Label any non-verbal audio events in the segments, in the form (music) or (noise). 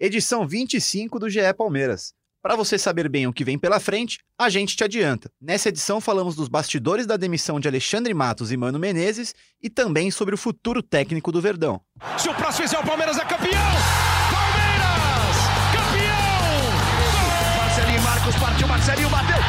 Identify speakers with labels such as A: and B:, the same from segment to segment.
A: edição 25 do GE Palmeiras. Para você saber bem o que vem pela frente, a gente te adianta. Nessa edição falamos dos bastidores da demissão de Alexandre Matos e Mano Menezes e também sobre o futuro técnico do Verdão.
B: Se o próximo fizer o Palmeiras é campeão! Palmeiras! Campeão!
C: Marcelinho Marcos partiu, Marcelinho bateu!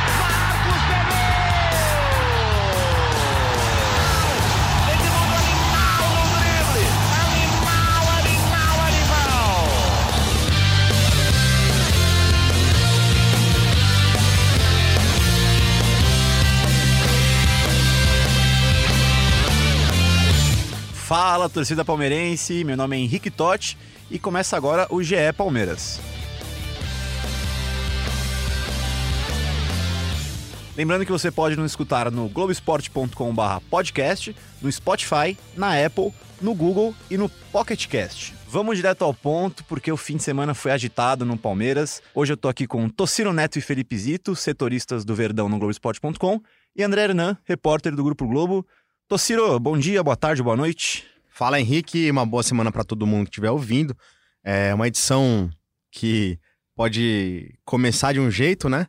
A: Fala, torcida palmeirense, meu nome é Henrique Totti e começa agora o GE Palmeiras. Lembrando que você pode nos escutar no globesport.com/podcast, no Spotify, na Apple, no Google e no Pocket Cast. Vamos direto ao ponto, porque o fim de semana foi agitado no Palmeiras. Hoje eu tô aqui com Tocino Neto e Felipe Zito, setoristas do Verdão no Globesport.com, e André Hernan, repórter do Grupo Globo. Tociro, bom dia, boa tarde, boa noite.
D: Fala Henrique, uma boa semana para todo mundo que estiver ouvindo. É uma edição que pode começar de um jeito, né?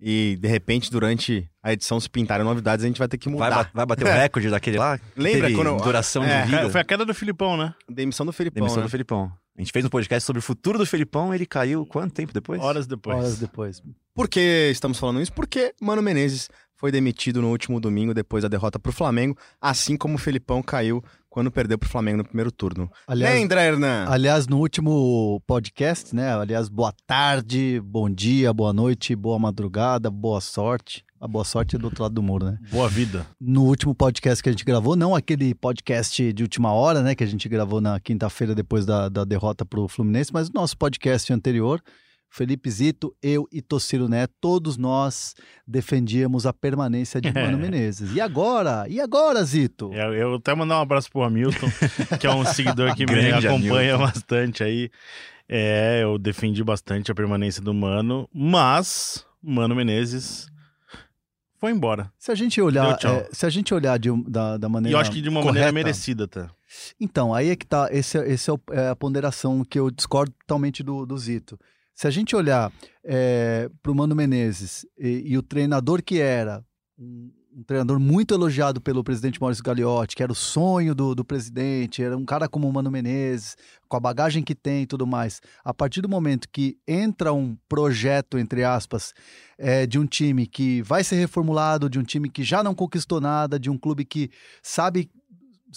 D: E de repente, durante a edição, se pintarem novidades, a gente vai ter que
A: Vai,
D: mudar.
A: ba- vai bater o (laughs) recorde daquele lá?
D: Lembra
A: Teve
D: quando-
A: duração
D: É,
A: de vida?
E: Foi a queda do Filipão, né?
D: Demissão do Felipão.
A: Demissão
D: né?
A: do Felipão. A gente fez um podcast sobre o futuro do Felipão, ele caiu quanto tempo depois?
E: Horas depois.
F: Horas depois.
D: Por que estamos falando isso? Porque Mano Menezes foi demitido no último domingo depois da derrota pro Flamengo, assim como o Felipão caiu quando perdeu pro Flamengo no primeiro turno.
F: Aliás,
D: Lembra, Hernan?
F: aliás, no último podcast, né? Aliás, boa tarde, bom dia, boa noite, boa madrugada, boa sorte. A boa sorte é do outro lado do muro, né?
E: Boa vida.
F: No último podcast que a gente gravou, não aquele podcast de última hora, né? Que a gente gravou na quinta-feira depois da, da derrota pro Fluminense, mas o nosso podcast anterior, Felipe Zito, eu e Tociro Neto, todos nós defendíamos a permanência de Mano (laughs) Menezes. E agora? E agora, Zito?
E: Eu, eu até mandar um abraço pro Hamilton, (laughs) que é um seguidor que me acompanha
A: Hamilton.
E: bastante aí. É, eu defendi bastante a permanência do Mano, mas Mano Menezes foi embora.
F: Se a gente olhar, é, se a gente olhar de da, da
E: E
F: maneira
E: eu acho que de uma
F: correta,
E: maneira merecida, tá?
F: Então, aí é que tá, esse, é- esse é, o- é a ponderação que eu discordo totalmente do, do Zito. Se a gente olhar é, para o Mano Menezes e, e o treinador que era, um, um treinador muito elogiado pelo presidente Maurício Gagliotti, que era o sonho do, do presidente, era um cara como o Mano Menezes, com a bagagem que tem e tudo mais. A partir do momento que entra um projeto, entre aspas, é, de um time que vai ser reformulado, de um time que já não conquistou nada, de um clube que sabe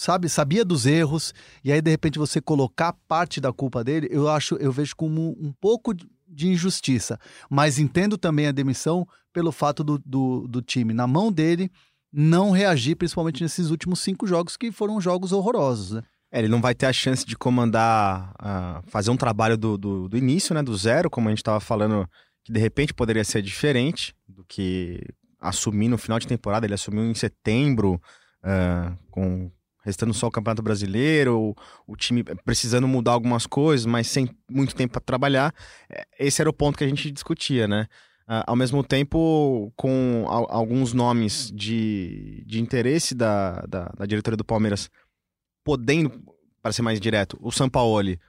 F: sabe, sabia dos erros, e aí de repente você colocar parte da culpa dele, eu acho, eu vejo como um pouco de- injustiça. Mas entendo também a demissão pelo fato do, do, do time, na mão dele, não reagir, principalmente nesses últimos cinco jogos, que foram jogos horrorosos, né?
D: É, ele não vai ter a chance de comandar, ah, fazer um trabalho do, do, do início, né, do zero, como a gente estava falando, que de repente poderia ser diferente do que assumir no final de temporada. Ele assumiu em setembro, ah, com restando só o Campeonato Brasileiro, o, time precisando mudar algumas coisas, mas sem muito tempo para trabalhar. É, Esse era o ponto que a gente discutia, né? Ao mesmo tempo, com al- alguns nomes de, de interesse da, da, da diretoria do Palmeiras podendo, para ser mais direto, o Sampaoli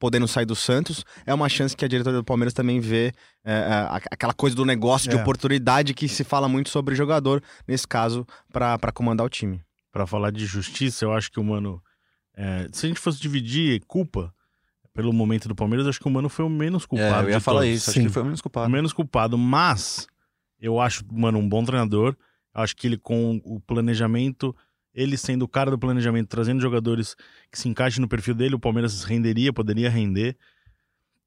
D: podendo sair do Santos, é uma chance que a diretoria do Palmeiras também vê é, é, aquela coisa do negócio de
F: É.
D: oportunidade que se fala muito sobre jogador, nesse caso, para comandar o time.
E: Pra falar de justiça, eu acho que o Mano. é, se a gente fosse dividir culpa pelo momento do Palmeiras, eu acho que o Mano foi o menos culpado.
A: É, eu ia falar
E: todos.
A: isso, acho
F: Sim.
A: que ele foi o menos
E: o
A: culpado.
E: menos culpado, mas eu acho, mano, um bom treinador. Acho que ele com o planejamento, ele sendo o cara do planejamento, trazendo jogadores que se encaixem no perfil dele, o Palmeiras renderia, poderia render.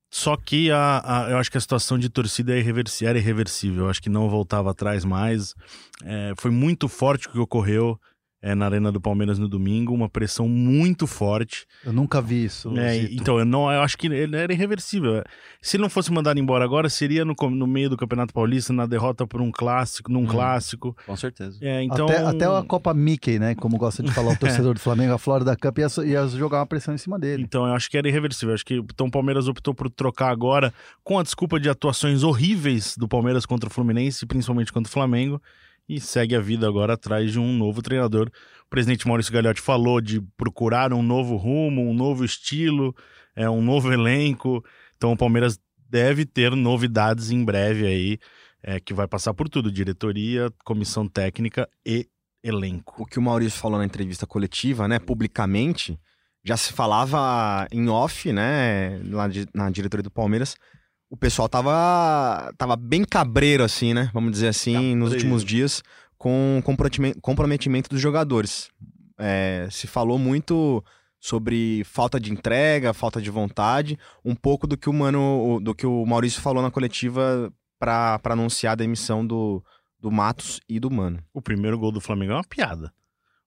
E: Só que a, a- eu acho que a situação de torcida é irreversível, era irreversível. Eu acho que não voltava atrás mais. É, foi muito forte o que ocorreu é, na Arena do Palmeiras no domingo, uma pressão muito forte.
F: Eu nunca vi isso.
E: É, então, eu, não, eu acho que ele era irreversível. Se ele não fosse mandado embora agora, seria no, no meio do Campeonato Paulista, na derrota por um clássico, num clássico.
A: Com certeza.
E: É, então,
F: até, até a Copa Mickey, né? Como gosta de falar o (laughs) torcedor do Flamengo, a Florida Cup ia, ia jogar uma pressão em cima dele.
E: Então, eu acho que era irreversível. Acho que então o Palmeiras optou por trocar agora, com a desculpa de atuações horríveis do Palmeiras contra o Fluminense, principalmente contra o Flamengo, e segue a vida agora atrás de um novo treinador. O presidente Maurício Gagliotti falou de procurar um novo rumo, um novo estilo, é, um novo elenco. Então o Palmeiras deve ter novidades em breve aí, é, que vai passar por tudo: diretoria, comissão técnica e elenco.
D: O que o Maurício falou na entrevista coletiva, né, publicamente, já se falava em off, né, lá de- na diretoria do Palmeiras. O pessoal tava, tava bem cabreiro, assim, né? Vamos dizer assim, nos
A: Cabreiro.
D: últimos dias, com comprometimento dos jogadores. É, se falou muito sobre falta de entrega, falta de vontade, um pouco do que o Mano, do que o Maurício falou na coletiva para anunciar a demissão do, do Matos e do Mano.
E: O primeiro gol do Flamengo é uma piada.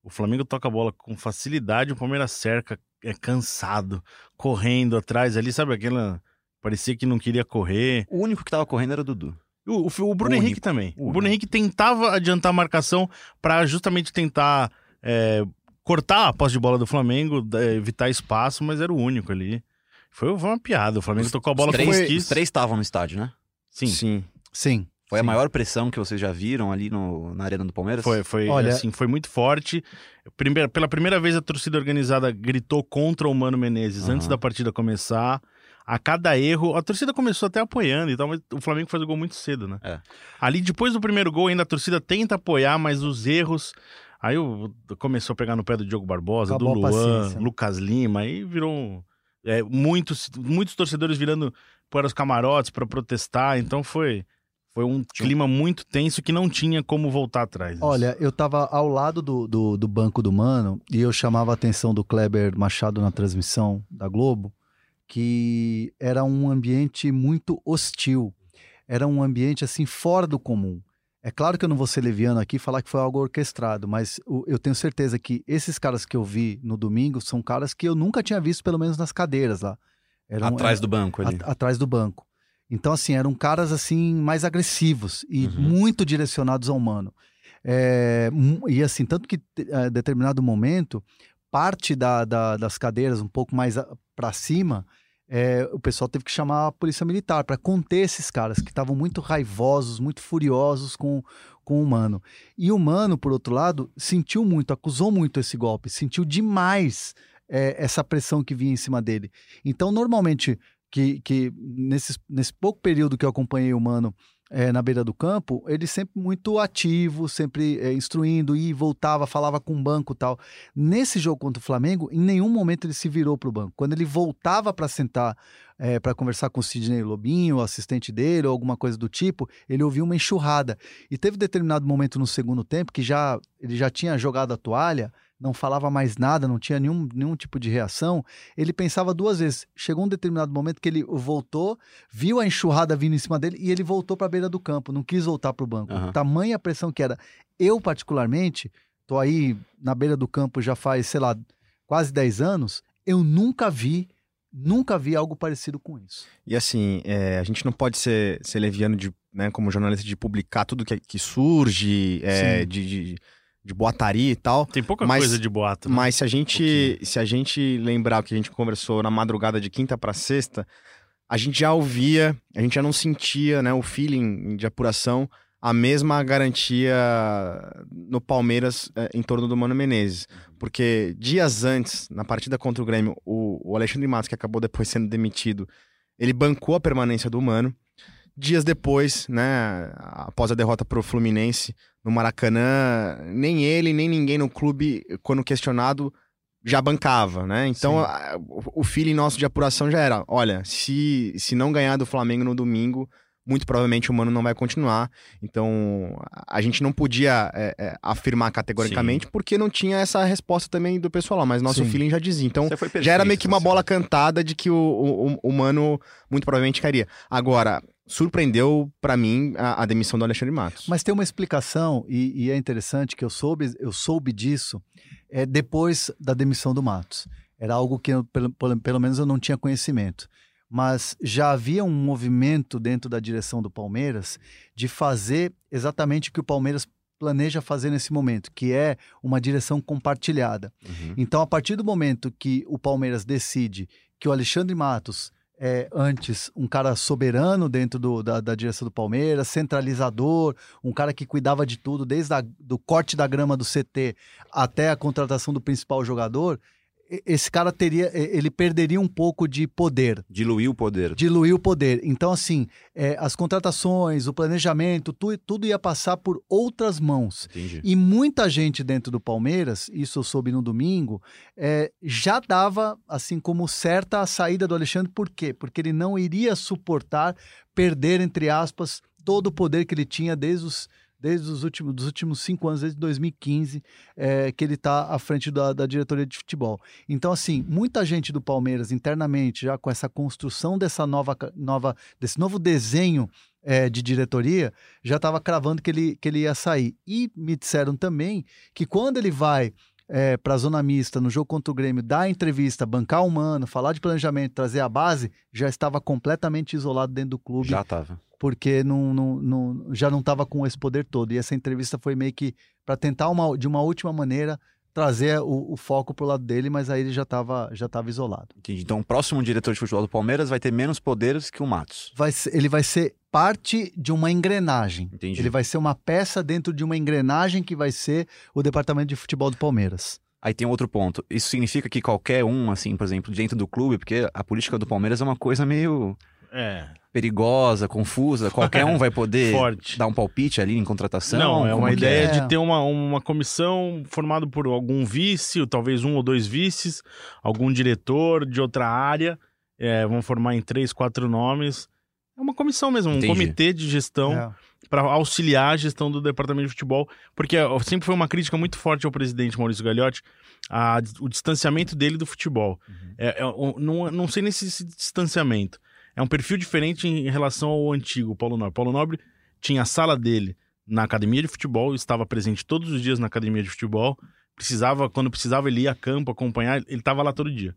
E: O Flamengo toca a bola com facilidade, o Palmeiras cerca, é cansado, correndo atrás ali, sabe aquela. Parecia que não queria correr.
A: O único que tava correndo era o Dudu.
E: O, o, o Bruno
A: O
E: Henrique
A: único.
E: também.
A: O
E: O Bruno Henrique tentava adiantar a marcação para justamente tentar é, cortar a posse de bola do Flamengo, evitar espaço, mas era o único ali. Foi, uma piada. O Flamengo tocou a bola
A: os
E: como
A: três,
E: quis.
A: os três estavam no estádio, né?
E: Sim.
D: Sim.
F: Sim.
A: Foi a
F: Sim.
A: maior pressão que vocês já viram ali no, na Arena do Palmeiras?
E: Foi, foi,
F: Olha-
E: assim, foi muito forte. Primeira- pela primeira vez, a torcida organizada gritou contra o Mano Menezes
A: Aham.
E: antes da partida começar. A cada erro, a torcida começou até apoiando e tal, mas o Flamengo faz o gol muito cedo, né?
A: É.
E: Ali, depois do primeiro gol, ainda a torcida tenta apoiar, mas os erros. Aí começou a pegar no pé do Diogo Barbosa,
F: Acabou
E: do Luan,
F: paciência.
E: Lucas Lima, aí virou. é, muitos, muitos torcedores virando para os camarotes para protestar, então foi. Foi um clima muito tenso que não tinha como voltar atrás.
F: Olha, eu tava ao lado do, do, do banco do Mano e eu chamava a atenção do Kleber Machado na transmissão da Globo que era um ambiente muito hostil. Era um ambiente assim fora do comum. É claro que eu não vou ser leviano aqui e falar que foi algo orquestrado, mas eu tenho certeza que esses caras que eu vi no domingo são caras que eu nunca tinha visto, pelo menos nas cadeiras lá. Eram,
A: Atrás do banco ali.
F: a- atrás do banco. Então, assim, eram caras assim mais agressivos e
A: Uhum.
F: muito direcionados ao humano. É, e assim, tanto que em determinado momento, parte da- da- das cadeiras um pouco mais para cima, é, o pessoal teve que chamar a polícia militar para conter esses caras que estavam muito raivosos, muito furiosos com, com o Mano. E o Mano, por outro lado, sentiu muito, acusou muito esse golpe, sentiu demais é, essa pressão que vinha em cima dele. Então, normalmente, que, que nesse, nesse pouco período que eu acompanhei o Mano é, na beira do campo, ele sempre muito ativo, sempre é, instruindo, e voltava, falava com o banco tal. Nesse jogo contra o Flamengo, em nenhum momento ele se virou para o banco. Quando ele voltava para sentar, é, para conversar com o Sidney Lobinho, o assistente dele, ou alguma coisa do tipo, ele ouvia uma enxurrada. E teve determinado momento no segundo tempo que já ele já tinha jogado a toalha, não falava mais nada, não tinha nenhum, nenhum tipo de reação. Ele pensava duas vezes. Chegou um determinado momento que ele voltou, viu a enxurrada vindo em cima dele e ele voltou para a beira do campo, não quis voltar para o banco.
A: Aham.
F: Tamanha pressão que era. Eu, particularmente, tô aí na beira do campo já faz, sei lá, quase 10 anos, eu nunca vi, nunca vi algo parecido com isso.
D: E assim, é, a gente não pode ser, ser leviano de, né, como jornalista de publicar tudo que, que surge, é, de, de, de boataria e tal.
E: Tem pouca
D: Mas-
E: coisa de boato. né?
D: Mas se a gente, se a gente lembrar o que a gente conversou na madrugada de quinta para sexta, a gente já ouvia, a gente já não sentia, né, o feeling de apuração, a mesma garantia no Palmeiras eh, em torno do Mano Menezes. Porque dias antes, na partida contra o Grêmio, o, o Alexandre Matos, que acabou depois sendo demitido, ele bancou a permanência do Mano. Dias depois, né, após a derrota pro Fluminense no Maracanã, nem ele, nem ninguém no clube, quando questionado, já bancava, né? Então,
F: Sim.
D: a- o, o feeling nosso de apuração já era, olha, se, se não ganhar do Flamengo no domingo, muito provavelmente o Mano não vai continuar. Então, a gente não podia é, é, afirmar categoricamente, porque não tinha essa resposta também do pessoal lá, mas nosso
F: Sim.
D: feeling já dizia. Então, já era meio que uma bola cantada de que o, o, o- o Mano muito provavelmente cairia. Agora, surpreendeu pra mim a, a demissão do Alexandre Matos.
F: Mas tem uma explicação, e, e é interessante que eu soube, eu soube disso é, depois da demissão do Matos. Era algo que, eu, pelo, pelo, pelo menos, eu não tinha conhecimento. Mas já havia um movimento dentro da direção do Palmeiras de fazer exatamente o que o Palmeiras planeja fazer nesse momento, que é uma direção compartilhada.
A: Uhum.
F: Então, a partir do momento que o Palmeiras decide que o Alexandre Matos é antes um cara soberano dentro do- da, da direção do Palmeiras, centralizador, um cara que cuidava de tudo, desde do corte da grama do CT até a contratação do principal jogador, esse cara teria, ele perderia um pouco de poder,
A: Diluir o poder.
F: diluir o poder. Então, assim, é, as contratações, o planejamento, tu- tudo ia passar por outras mãos.
A: Entendi.
F: E muita gente dentro do Palmeiras, isso eu soube no domingo, é, já dava, assim como certa, a saída do Alexandre. Por quê? Porque ele não iria suportar perder, entre aspas, todo o poder que ele tinha desde os, desde os últimos, dos últimos cinco anos, desde 2015, é, que ele está à frente da, da diretoria de futebol. Então, assim, muita gente do Palmeiras internamente, já com essa construção dessa nova, nova desse novo desenho é, de diretoria, já estava cravando que ele, que ele ia sair. E me disseram também que quando ele vai para a zona mista no jogo contra o Grêmio, dar entrevista, bancar o mano, falar de planejamento, trazer a base, já estava completamente isolado dentro do clube
A: Já tava.
F: Porque não, não, não- já não estava com esse poder todo. E essa entrevista foi meio que para tentar, uma, de uma última maneira, trazer o, o foco pro lado dele, mas aí ele já estava já tava isolado.
A: Entendi. Então, o próximo diretor de futebol do Palmeiras vai ter menos poderes que o Matos.
F: Vai ser- ele vai ser parte de uma engrenagem.
A: Entendi.
F: Ele vai ser uma peça dentro de uma engrenagem que vai ser o departamento de futebol do Palmeiras.
A: Aí tem outro ponto. Isso significa que qualquer um, assim, por exemplo, dentro do clube, porque a política do Palmeiras é uma coisa meio
E: É.
A: perigosa, confusa. Qualquer um vai poder (laughs)
E: Forte.
A: dar um palpite ali em contratação.
E: Não, é uma ideia
F: é?
E: de ter uma, uma comissão formada por algum vice, ou talvez um ou dois vices, algum diretor de outra área. É, vão formar em três, quatro nomes. É uma comissão mesmo, um
A: Entendi.
E: comitê de gestão
F: É.
E: para auxiliar a gestão do departamento de futebol, porque sempre foi uma crítica muito forte ao presidente Maurício Gagliotti, a- o distanciamento dele do futebol. É, é, um, não, não sei nesse esse distanciamento. É um perfil diferente em relação ao antigo Paulo Nobre. Paulo Nobre tinha a sala dele na academia de futebol, estava presente todos os dias na academia de futebol. Precisava, quando precisava, ele ia a campo acompanhar, ele estava lá todo dia.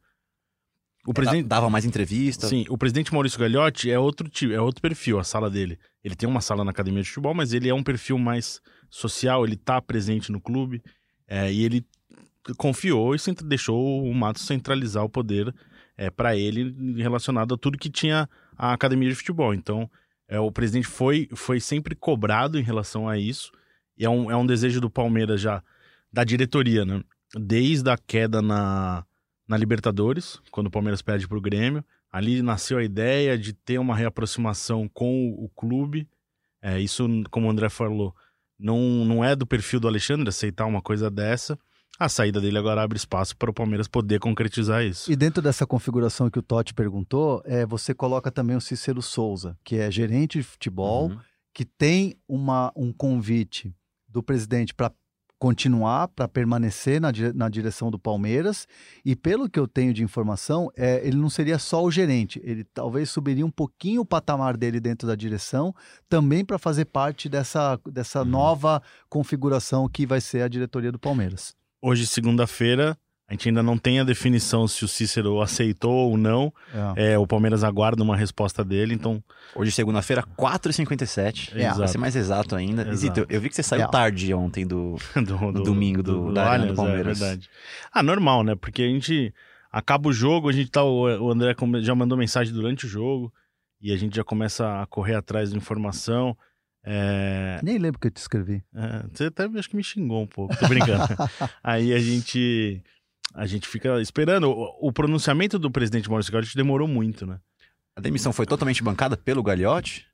E: O presidente,
A: Dava mais entrevista.
E: Sim, o presidente Maurício Gagliotti é outro tipo, é outro perfil, a sala dele. Ele tem uma sala na academia de futebol, mas ele é um perfil mais social, ele tá presente no clube, é, e ele confiou e deixou o Matos centralizar o poder é, para ele relacionado a tudo que tinha a academia de futebol. Então, é, o presidente foi, foi sempre cobrado em relação a isso, e é um, é um desejo do Palmeiras já, da diretoria, né? Desde a queda na, na Libertadores, quando o Palmeiras perde para o Grêmio. Ali nasceu a ideia de ter uma reaproximação com o clube. É, isso, como o André falou, não, não é do perfil do Alexandre aceitar uma coisa dessa. A saída dele agora abre espaço para o Palmeiras poder concretizar isso.
F: E dentro dessa configuração que o Totti perguntou, é, você coloca também o Cícero Souza, que é gerente de futebol,
A: Uhum.
F: que tem uma, um convite do presidente para continuar, para permanecer na, dire- na direção do Palmeiras. E pelo que eu tenho de informação, é, ele não seria só o gerente, ele talvez subiria um pouquinho o patamar dele dentro da direção, também para fazer parte dessa, dessa
A: Uhum.
F: nova configuração que vai ser a diretoria do Palmeiras.
E: Hoje, segunda-feira, a gente ainda não tem a definição se o Cícero aceitou ou não.
F: É.
E: É, o Palmeiras aguarda uma resposta dele, então
A: Hoje, segunda-feira, 4h57.
E: É,
A: Pra ser mais exato ainda.
E: Exato.
A: Zito, eu vi que você saiu
F: É.
A: tarde ontem do. (laughs)
E: do,
A: No domingo do- da Arena do
E: Allianz,
A: Palmeiras.
E: É verdade. Ah, normal, né? Porque a gente acaba o jogo, a gente tá. O o André já mandou mensagem durante o jogo e a gente já começa a correr atrás de informação. É,
F: Nem lembro que eu te escrevi.
E: é, você até acho que me xingou um pouco, tô brincando. (laughs) Aí a gente. A gente fica esperando. O, o pronunciamento do presidente Maurício Gagliotti demorou muito, né?
A: A demissão foi totalmente bancada pelo Gagliotti?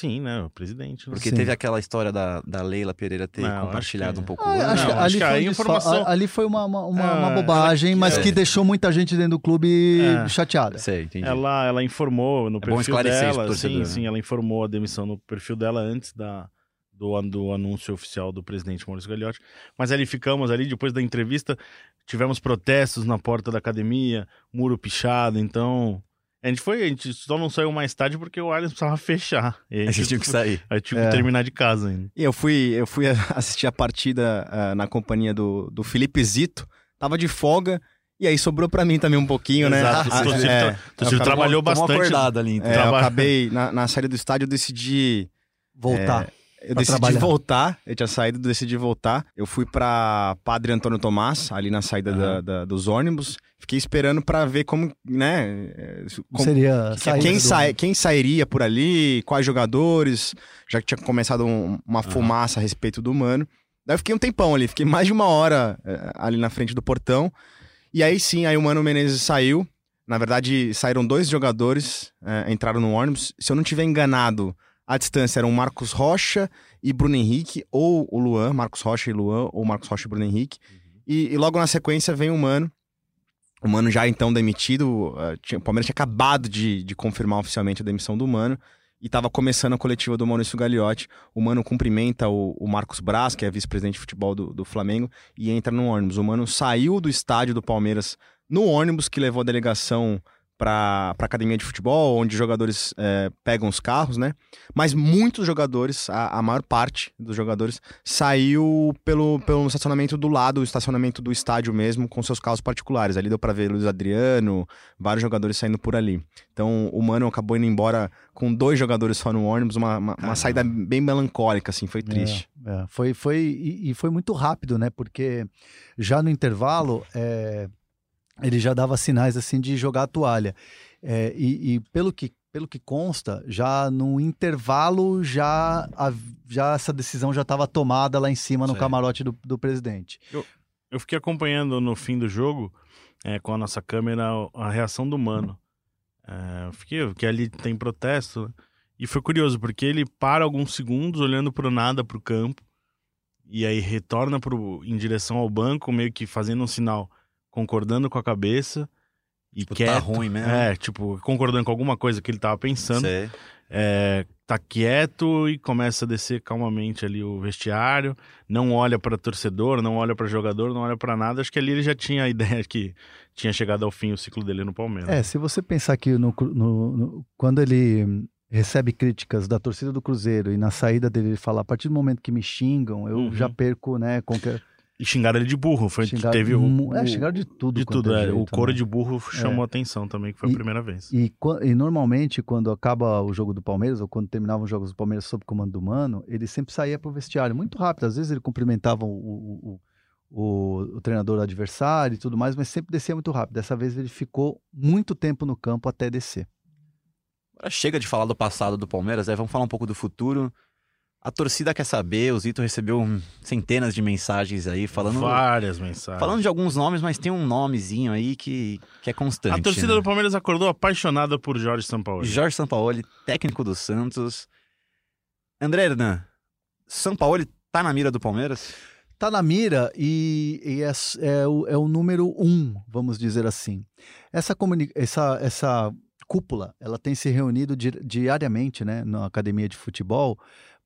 E: Sim, né? O presidente. né?
A: Porque
F: Sim.
A: teve aquela história da, da Leila Pereira ter
E: Não,
A: compartilhado
E: que-
A: um pouco
F: Ah,
A: antes.
F: acho, que
E: Não,
F: ali,
E: acho que
F: foi um
E: informação-
F: ali foi uma, uma, uma- uma
E: Ah,
F: bobagem,
E: ela-
F: mas
A: é.
F: que deixou muita gente dentro do clube
E: É.
F: chateada.
A: Sei, entendi.
E: Ela, ela informou no
A: É bom
E: perfil dela,
A: torcedor,
E: sim,
A: né?
E: sim, ela informou a demissão no perfil dela antes da, do, do anúncio oficial do presidente Maurício Gagliotti. Mas ali ficamos ali, depois da entrevista, tivemos protestos na porta da academia, muro pichado, então... A gente foi, a gente só não saiu mais tarde porque o Allianz precisava (laughs) fechar. E a
A: Aí
E: gente,
A: tinham que sair. (laughs)
E: aí tinha
F: É.
E: que terminar de casa ainda.
D: E eu fui, eu fui (laughs) assistir a partida ah, na companhia do, do Felipe Zito, tava de folga, e aí sobrou pra mim também um pouquinho, né?
E: Exato,
D: Ah,
E: o Tociro
D: é, eu
E: trabalhou
A: Tomou
E: bastante.
A: acordado ali, então.
D: É, eu acabei, na, na saída do estádio, eu decidi
F: Voltar.
D: Eu decidi
F: trabalhar.
D: voltar, eu tinha saído, decidi voltar. Eu fui pra Padre Antônio Tomás, ali na saída da- da- dos ônibus. Fiquei esperando pra ver como, né? como-
F: Seria
D: que-
F: saída
D: quem,
F: do-
D: sai, quem sairia por ali, quais jogadores, já que tinha começado um- uma fumaça a respeito do Mano. Daí eu fiquei um tempão ali, fiquei mais de uma hora eh, ali na frente do portão. E aí sim, aí o Mano Menezes saiu. Na verdade, saíram dois jogadores, é, entraram no ônibus. Se eu não tiver enganado, a distância eram Marcos Rocha e Bruno Henrique, ou o Luan, Marcos Rocha e Luan, ou Marcos Rocha e Bruno Henrique. E, e logo na sequência vem o Mano. O Mano já então demitido. uh, tinha- o Palmeiras tinha acabado de, de confirmar oficialmente a demissão do Mano. E estava começando a coletiva do Maurício Gagliotti. O Mano cumprimenta o, o Marcos Braz, que é vice-presidente de futebol do, do Flamengo, e entra no ônibus. O Mano saiu do estádio do Palmeiras no ônibus que levou a delegação para a academia de futebol, onde os jogadores eh, pegam os carros, né? Mas muitos jogadores, a, a maior parte dos jogadores, saiu pelo, pelo estacionamento do lado, o estacionamento do estádio mesmo, com seus carros particulares. Ali deu para ver Luiz Adriano, vários jogadores saindo por ali. Então o Mano acabou indo embora com dois jogadores só no ônibus, uma, uma, uma saída bem melancólica, assim, foi triste.
F: É, foi, foi, e, e foi muito rápido, né? Porque já no intervalo, é, ele já dava sinais assim de jogar a toalha. É, e, e pelo, que, pelo que consta, já no intervalo, já, a- já essa decisão já estava tomada lá em cima no
A: Certo.
F: camarote do, do presidente.
E: Eu fiquei acompanhando no fim do jogo, é, com a nossa câmera, a reação do Mano. É, eu fiquei, porque ali tem protesto, né? E foi curioso, porque ele para alguns segundos olhando pro nada, pro campo, e aí retorna pro, em direção ao banco, meio que fazendo um sinal, concordando com a cabeça, e
A: Tipo,
E: quieto.
A: tá ruim mesmo.
E: É, tipo, concordando com alguma coisa que ele tava pensando.
A: Sei.
E: É, tá quieto e começa a descer calmamente ali o vestiário, não olha para torcedor, não olha para jogador, não olha para nada. Acho que ali ele já tinha a (laughs) ideia que tinha chegado ao fim o ciclo dele no Palmeiras.
F: É, se você pensar que no, no- no- quando ele recebe críticas da torcida do Cruzeiro e na saída dele ele fala, a partir do momento que me xingam, eu
E: Uhum.
F: já perco, né, qualquer...
E: E xingaram ele de burro, foi que
F: Xingaram
E: teve o,
F: é,
E: o-
F: xingaram de tudo
E: de tudo,
F: é
E: é. o
F: jeito,
E: coro
F: né?
E: de burro chamou atenção também, que foi a
F: E-
E: primeira vez.
F: E, e normalmente, quando acaba o jogo do Palmeiras, ou quando terminavam os jogos do Palmeiras sob comando do Mano, ele sempre saía pro vestiário muito rápido. Às vezes ele cumprimentava o, o, o, o- o treinador adversário e tudo mais, mas sempre descia muito rápido. Dessa vez ele ficou muito tempo no campo até descer.
A: Agora chega de falar do passado do Palmeiras, aí vamos falar um pouco do futuro. A torcida quer saber, o Zito recebeu centenas de mensagens aí falando,
E: Várias mensagens.
A: falando de alguns nomes, mas tem um nomezinho aí que, que é constante.
E: a torcida
A: né?
E: do Palmeiras acordou apaixonada por Jorge Sampaoli.
A: Jorge Sampaoli, técnico do Santos. André Hernan, Sampaoli tá na mira do Palmeiras?
F: Tá na mira e, e é, é o, é o número um, vamos dizer assim. Essa, comuni- essa, essa cúpula, ela tem se reunido di- diariamente, né, na academia de futebol,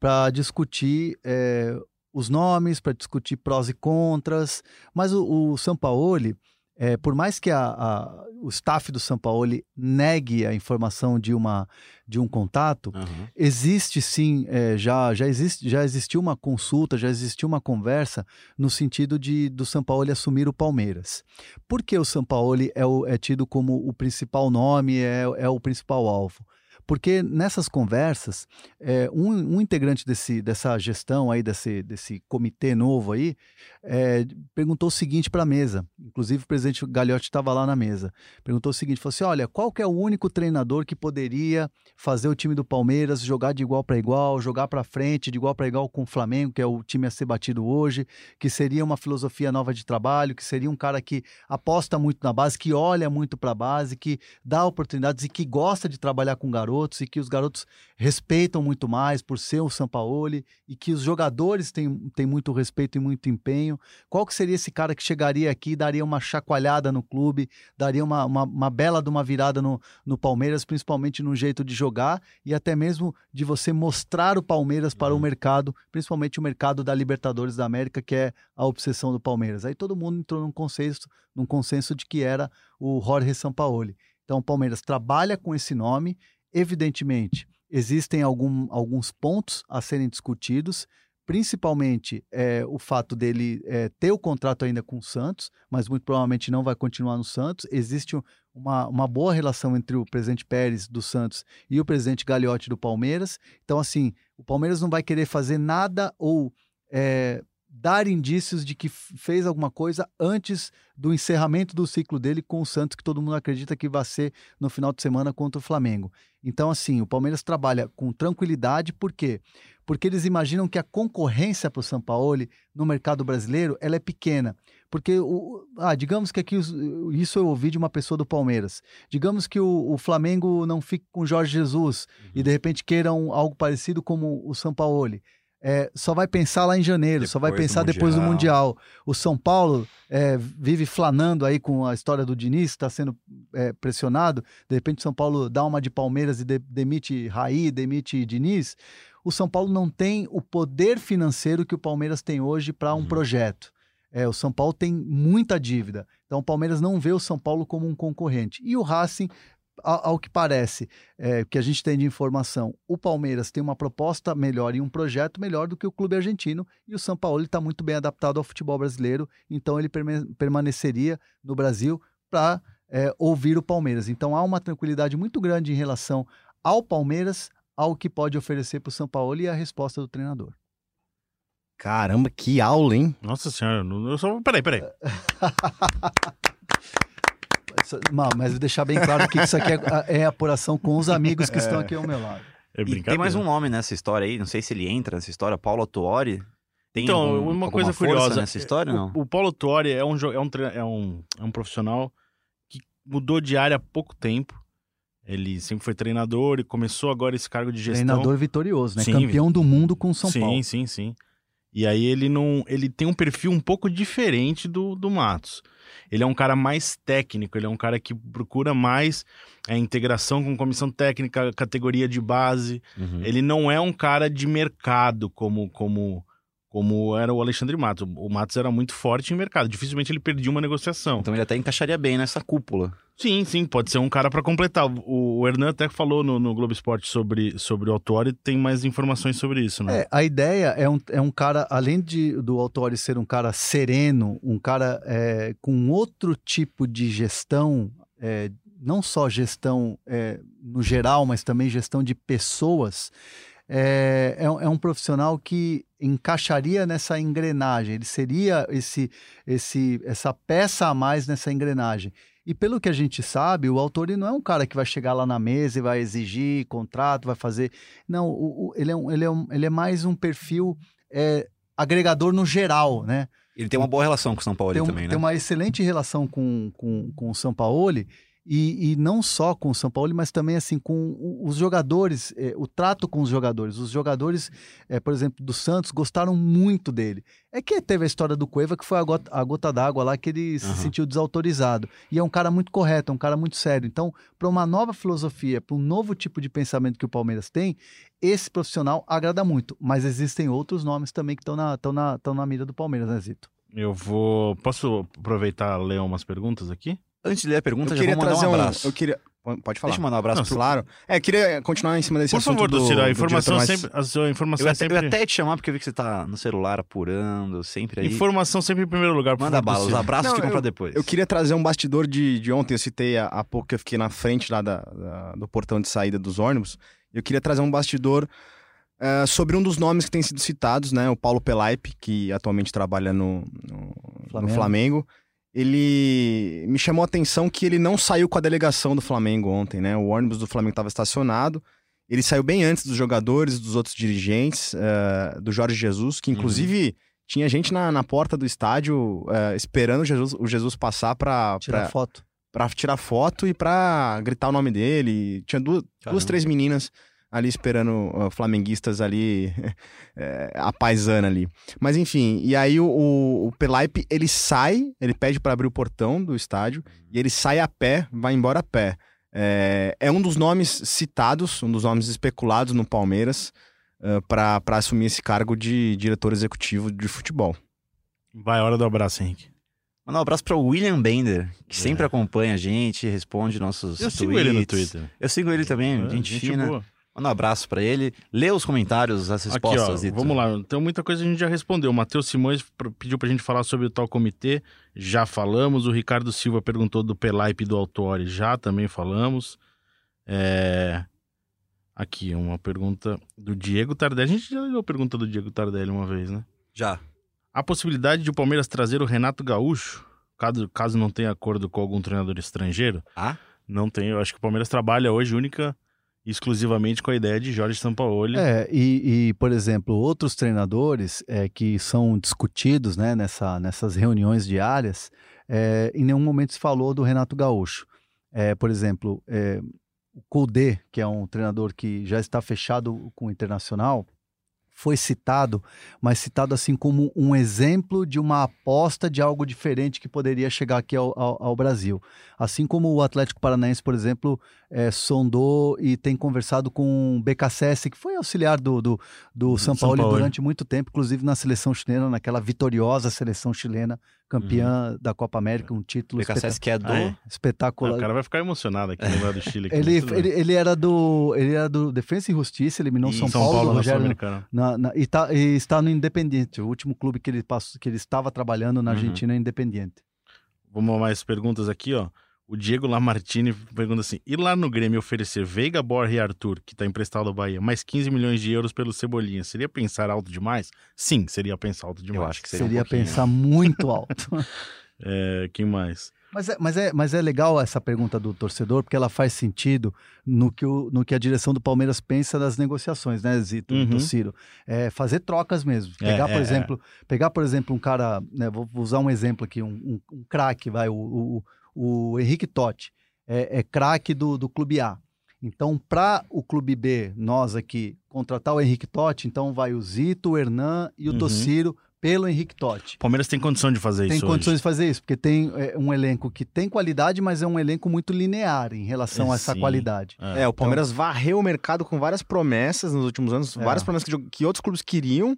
F: para discutir é, os nomes, para discutir prós e contras. Mas o, o Sampaoli, é, por mais que a, a- o staff do Sampaoli negue a informação de, uma, de um contato, existe sim, é, já, já, existe, já existiu uma consulta, já existiu uma conversa no sentido de do Sampaoli assumir o Palmeiras. Por que o Sampaoli é, o, é tido como o principal nome, é, é o principal alvo? Porque nessas conversas, é, um, um integrante desse, dessa gestão aí, desse, desse comitê novo aí, é, perguntou o seguinte para a mesa. Inclusive o presidente Gagliotti estava lá na mesa. Perguntou o seguinte, falou assim, olha, qual que é o único treinador que poderia fazer o time do Palmeiras jogar de igual para igual, jogar para frente, de igual para igual com o Flamengo, que é o time a ser batido hoje, que seria uma filosofia nova de trabalho, que seria um cara que aposta muito na base, que olha muito para a base, que dá oportunidades e que gosta de trabalhar com garotos e que os garotos respeitam muito mais por ser o Sampaoli e que os jogadores têm, têm muito respeito e muito empenho. Qual que seria esse cara que chegaria aqui e daria uma chacoalhada no clube, daria uma, uma, uma bela de uma virada no, no Palmeiras, principalmente no jeito de jogar e até mesmo de você mostrar o Palmeiras para o mercado, principalmente o mercado da Libertadores da América, que é a obsessão do Palmeiras. Aí todo mundo entrou num consenso, num consenso de que era o Jorge Sampaoli. Então o Palmeiras trabalha com esse nome, evidentemente existem algum, alguns pontos a serem discutidos, principalmente é, o fato dele é, ter o contrato ainda com o Santos, mas muito provavelmente não vai continuar no Santos. Existe um- uma, uma boa relação entre o presidente Pérez do Santos e o presidente Gagliotti do Palmeiras. Então, assim, o Palmeiras não vai querer fazer nada ou é, dar indícios de que fez alguma coisa antes do encerramento do ciclo dele com o Santos, que todo mundo acredita que vai ser no final de semana contra o Flamengo. Então, assim, o Palmeiras trabalha com tranquilidade, por quê? Porque eles imaginam que a concorrência para o Sampaoli no mercado brasileiro ela é pequena. Porque, o, ah, digamos que aqui, isso eu ouvi de uma pessoa do Palmeiras. Digamos que o, o Flamengo não fique com o Jorge Jesus e de repente queiram algo parecido como o Sampaoli. É, só vai pensar lá em janeiro, só vai
A: Depois do
F: pensar depois do
A: Mundial.
F: O São Paulo é, vive flanando aí com a história do Diniz, está sendo é, pressionado. De repente, o São Paulo dá uma de Palmeiras e de- demite Raí, demite Diniz. O São Paulo não tem o poder financeiro que o Palmeiras tem hoje para um
A: Uhum.
F: projeto. É, o São Paulo tem muita dívida. Então, o Palmeiras não vê o São Paulo como um concorrente. E o Racing, ao que parece, é, que a gente tem de informação, o Palmeiras tem uma proposta melhor e um projeto melhor do que o clube argentino. E o São Paulo está muito bem adaptado ao futebol brasileiro. Então, ele permaneceria no Brasil para ouvir o Palmeiras. Então, há uma tranquilidade muito grande em relação ao Palmeiras, ao que pode oferecer para o São Paulo e a resposta do treinador.
D: Caramba, que aula, hein?
E: Nossa senhora, não- eu só. Peraí, peraí. (laughs)
F: Não, mas vou deixar bem claro que isso aqui é, é apuração com os amigos que estão aqui ao meu lado.
E: É
A: E
E: brincadeira.
A: tem mais um nome nessa história aí, não sei se ele entra nessa história, Paulo Tuori. Tem
E: Então,
A: algum-
E: uma coisa
A: força
E: curiosa.
A: nessa história,
E: o,
A: não?
E: O Paulo Tuori é um, é, um, é, um, é um profissional que mudou de área há pouco tempo. Ele sempre foi treinador e começou agora esse cargo de gestão.
F: Treinador vitorioso, né?
E: Sim.
F: Campeão do mundo com São
E: sim,
F: Paulo.
E: sim, sim. E aí ele não. Ele tem um perfil um pouco diferente do, do Matos. Ele é um cara mais técnico, ele é um cara que procura mais a integração com comissão técnica, categoria de base.
A: Uhum.
E: Ele não é um cara de mercado como como como era o Alexandre Matos. O Matos era muito forte em mercado, dificilmente ele perdia uma negociação.
A: Então ele até encaixaria bem nessa cúpula.
E: Sim, sim, pode ser um cara para completar. O, o Hernan até falou no, no Globo Esporte sobre, sobre o Autori, tem mais informações sobre isso, né?
F: É, a ideia é um, é um cara, além de, do Autori ser um cara sereno, um cara é, com outro tipo de gestão, é, não só gestão é, no geral, mas também gestão de pessoas, é, é, é um profissional que encaixaria nessa engrenagem, ele seria esse, esse, essa peça a mais nessa engrenagem. E pelo que a gente sabe, o Autori não é um cara que vai chegar lá na mesa e vai exigir contrato, vai fazer. Não, o- o- ele, é um, ele, é um, ele é mais um perfil é, agregador no geral, né?
A: Ele tem uma boa relação com o São Paulo
F: um-
A: também, né?
F: tem uma excelente relação com, com, com o Sampaoli e, e não só com o Sampaoli, mas também assim com os jogadores, eh, o trato com os jogadores. Os jogadores, eh, por exemplo, do Santos, gostaram muito dele. É que teve a história do Cueva, que foi a gota, a gota d'água lá, que ele se sentiu desautorizado. E é um cara muito correto, é um cara muito sério. Então, para uma nova filosofia, para um novo tipo de pensamento que o Palmeiras tem, esse profissional agrada muito. Mas existem outros nomes também que estão na, tão na, tão na mira do Palmeiras, né, Zito?
E: Eu vou. Posso aproveitar e ler umas perguntas aqui?
A: Antes de ler a pergunta,
D: eu
A: já
D: queria
A: vou mandar
D: trazer
A: um
D: um.
A: abraço.
D: Eu queria. Pode falar.
A: Deixa eu mandar um abraço
E: Não,
A: pro...
D: Claro. É, eu queria continuar em cima desse
E: Por
D: assunto
E: favor,
D: do,
E: Dociro, a informação
D: mas-
E: sempre. A sua informação
A: Eu até, eu
E: sempre.
A: até ia te chamar porque eu vi que você tá no celular apurando, sempre aí.
E: Informação sempre em primeiro lugar.
A: Manda
E: favor,
A: bala, os abraços
D: Não,
A: ficam
D: eu-
A: pra depois.
D: Eu queria trazer um bastidor de, de ontem. Eu citei há, há pouco que eu fiquei na frente lá da, da- do portão de saída dos ônibus. Eu queria trazer um bastidor eh, sobre um dos nomes que tem sido citados, né? O Paulo Pelaipe, que atualmente trabalha no, no- no
F: Flamengo.
D: Ele me chamou a atenção que ele não saiu com a delegação do Flamengo ontem, né? O ônibus do Flamengo estava estacionado. Ele saiu bem antes dos jogadores, dos outros dirigentes, eh, do Jorge Jesus, que inclusive tinha gente na, na porta do estádio eh, esperando o Jesus, o Jesus passar para
F: Tirar foto.
D: pra tirar foto e pra gritar o nome dele. Tinha duas, duas três meninas ali esperando uh, flamenguistas ali, (laughs) é, a paisana ali. Mas enfim, e aí o, o, o Pelaipe, ele sai, ele pede pra abrir o portão do estádio e ele sai a pé, vai embora a pé. É, é um dos nomes citados, um dos nomes especulados no Palmeiras uh, pra para assumir esse cargo de diretor executivo de futebol.
E: Vai, hora do abraço, Henrique.
A: Mandar um abraço para o William Bender, que
E: É.
A: sempre acompanha a gente, responde nossos
E: Eu
A: tweets.
E: sigo ele no Twitter.
A: Eu sigo ele também,
E: É,
A: gente, fina.
E: boa.
A: Manda um abraço para ele. Lê os comentários, as
E: Aqui,
A: respostas.
E: ó,
A: Zito.
E: vamos lá. Então, muita coisa a gente já respondeu. O Matheus Simões pediu pra gente falar sobre o tal comitê. Já falamos. O Ricardo Silva perguntou do Pelaipe e do Autori. Já também falamos. É... Aqui, uma pergunta do Diego Tardelli. A gente já leu a pergunta do Diego Tardelli uma vez, né?
A: Já.
E: A possibilidade de o Palmeiras trazer o Renato Gaúcho, caso, caso não tenha acordo com algum treinador estrangeiro,
A: Ah?
E: não tem. Eu acho que o Palmeiras trabalha hoje única exclusivamente com a ideia de Jorge Sampaoli.
F: É, e, e, por exemplo, outros treinadores é, que são discutidos né, nessa, nessas reuniões diárias, é, em nenhum momento se falou do Renato Gaúcho. É, por exemplo, é, o Kudê, que é um treinador que já está fechado com o Internacional, foi citado, mas citado assim como um exemplo de uma aposta de algo diferente que poderia chegar aqui ao, ao, ao Brasil. Assim como o Atlético Paranaense, por exemplo, é, sondou e tem conversado com o BKSS, que foi auxiliar do, do, do São Paulo
E: Sampaoli.
F: durante muito tempo, inclusive na seleção chilena, naquela vitoriosa seleção chilena, campeã da Copa América, um título
A: BKSS que é do...
E: Ah, é?
F: espeta- espetacular.
E: Ah, o cara vai ficar emocionado aqui no lado do Chile. aqui, (laughs)
F: Ele,
E: bem.
F: ele, ele era do ele era do Defensa e Justiça, eliminou
E: E
F: São, Paulo, do
E: na
F: Rogério na- na- e, tá- e está no Independiente. O último clube que ele, passou, que ele estava trabalhando na
A: Uhum.
F: Argentina é Independiente.
E: Vamos a mais perguntas aqui, ó. O Diego Lamartine pergunta assim: e lá no Grêmio oferecer Veiga, Borja e Arthur, que tá emprestado ao Bahia, mais 15 milhões de euros pelo Cebolinha, seria pensar alto demais? Sim, seria pensar alto demais.
A: Eu acho que seria,
F: Seria,
A: um
F: pensar muito alto. (laughs)
E: É, quem mais?
F: mas, é, mas, é, mas é legal essa pergunta do torcedor, porque ela faz sentido no que, o, no que a direção do Palmeiras pensa das negociações, né, Zito
E: Uhum.
F: Tociro? É fazer trocas mesmo.
E: É,
F: Pegar, por
E: é,
F: exemplo, pegar, por exemplo, um cara, né, vou, vou usar um exemplo aqui, um, um, um craque, vai, o, o, o Henrique Totti, é, é craque do, do Clube A. Então, para o Clube B, nós aqui, contratar o Henrique Totti, então vai o Zito, o Hernan e o
E: Uhum.
F: Tociro pelo Henrique Totti.
E: O Palmeiras tem condição de fazer
F: Tem
E: isso
F: condições
E: hoje.
F: de fazer isso, porque tem é, um elenco que tem qualidade, mas é um elenco muito linear em relação a essa
E: Sim.
F: qualidade.
D: É, o Palmeiras varreu o mercado com várias promessas nos últimos anos,
F: É.
D: várias promessas que, que outros clubes queriam,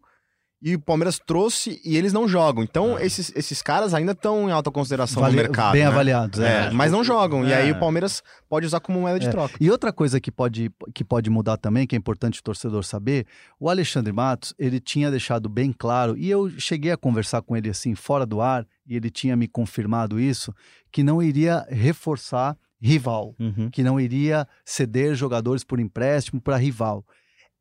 D: e o Palmeiras trouxe e eles não jogam. Então,
E: É.
D: esses, esses caras ainda estão em alta consideração
F: Vale-
D: no mercado.
F: bem
D: né?
F: avaliados.
D: É,
F: é.
D: mas não jogam. E
E: É.
D: aí o Palmeiras pode usar como moeda de
F: É.
D: troca.
F: E outra coisa que pode, que pode mudar também, que é importante o torcedor saber, o Alexandre Matos, ele tinha deixado bem claro, e eu cheguei a conversar com ele assim, fora do ar, e ele tinha me confirmado isso, que não iria reforçar rival.
E: Uhum.
F: que não iria ceder jogadores por empréstimo para rival.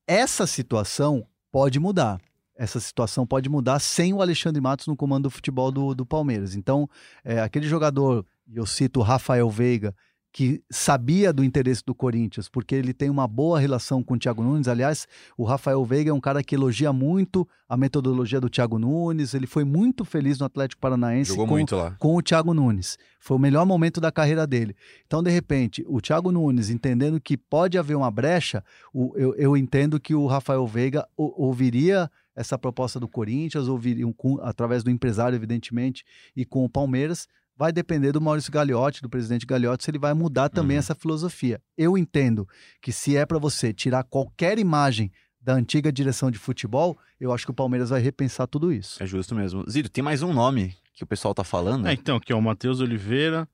F: Essa situação pode mudar. Essa situação pode mudar sem o Alexandre Matos no comando do futebol do, do Palmeiras. Então, é, aquele jogador, e eu cito o Rafael Veiga, que sabia do interesse do Corinthians, porque ele tem uma boa relação com o Thiago Nunes. Aliás, o Rafael Veiga é um cara que elogia muito a metodologia do Thiago Nunes. Ele foi muito feliz no Atlético Paranaense
A: Jogou
F: com,
A: muito lá.
F: com o Thiago Nunes. Foi o melhor momento da carreira dele. Então, de repente, o Thiago Nunes, entendendo que pode haver uma brecha, eu, eu entendo que o Rafael Veiga ou- ouviria essa proposta do Corinthians, ouviria um com- através do empresário, evidentemente, e com o Palmeiras. Vai depender do Maurício Gagliotti, do presidente Gagliotti, se ele vai mudar também
A: Uhum.
F: essa filosofia. Eu entendo que se é para você tirar qualquer imagem da antiga direção de futebol, eu acho que o Palmeiras vai repensar tudo isso.
A: É justo mesmo. Zito, tem mais um nome que o pessoal tá falando.
E: É, então, aqui, ó, o Matheus Oliveira.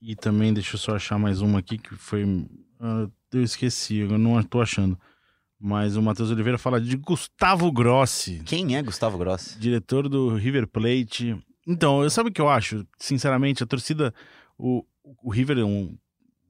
E: E também, deixa eu só achar mais uma aqui que foi. ah, eu esqueci, eu não tô achando. Mas o Matheus Oliveira fala de Gustavo Grossi,
A: Quem é Gustavo Grossi?
E: diretor do River Plate. Então, eu sabe o que eu acho? Sinceramente, a torcida. O, o River é um,